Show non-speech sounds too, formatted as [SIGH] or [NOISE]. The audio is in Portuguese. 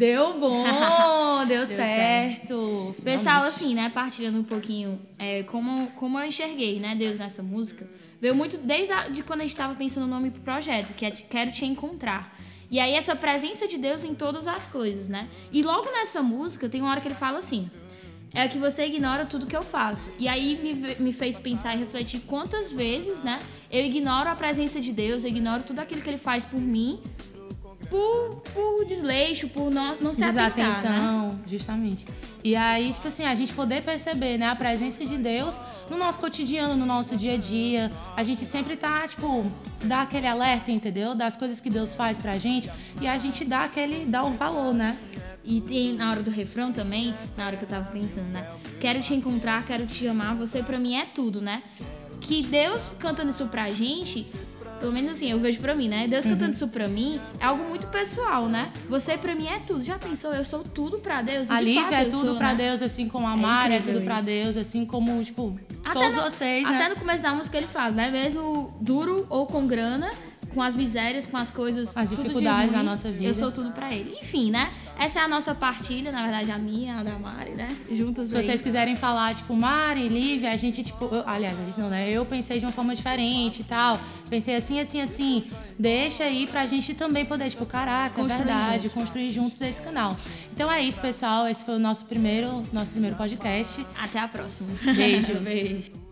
Deu [LAUGHS] bom, deu, deu certo. certo. Pessoal, assim, né, partilhando um pouquinho é, como, como eu enxerguei, né, Deus nessa música, veio muito desde a, de quando a gente estava pensando no nome pro projeto, que é Quero Te Encontrar. E aí essa presença de Deus em todas as coisas, né? E logo nessa música tem uma hora que ele fala assim: é que você ignora tudo que eu faço. E aí me, me fez pensar e refletir quantas vezes, né? Eu ignoro a presença de Deus, eu ignoro tudo aquilo que ele faz por mim por, por desleixo, por não, não se Desatenção, né? justamente. E aí, tipo assim, a gente poder perceber, né, a presença de Deus no nosso cotidiano, no nosso dia a dia. A gente sempre tá, tipo, dá aquele alerta, entendeu? Das coisas que Deus faz pra gente e a gente dá aquele, dá o valor, né? E tem na hora do refrão também, na hora que eu tava pensando, né? Quero te encontrar, quero te amar, você pra mim é tudo, né? Que Deus cantando isso pra gente pelo menos assim, eu vejo pra mim, né? Deus uhum. cantando isso pra mim é algo muito pessoal, né? Você pra mim é tudo. Já pensou? Eu sou tudo pra Deus. A Lívia é tudo sou, pra né? Deus, assim como a Mara é, é tudo isso. pra Deus, assim como, tipo, até todos no, vocês, né? Até no começo da música ele fala, né? Mesmo duro ou com grana, com as misérias, com as coisas. As dificuldades da nossa vida. Eu sou tudo para ele. Enfim, né? Essa é a nossa partilha, na verdade, a minha, a da Mari, né? Juntas Se vocês quiserem falar, tipo, Mari, Lívia, a gente, tipo. Eu, aliás, a gente não, né? Eu pensei de uma forma diferente e tal. Pensei assim, assim, assim. Deixa aí pra gente também poder, tipo, caraca, é construir verdade, juntos. construir juntos esse canal. Então é isso, pessoal. Esse foi o nosso primeiro, nosso primeiro podcast. Até a próxima. Beijos. [LAUGHS] Beijo.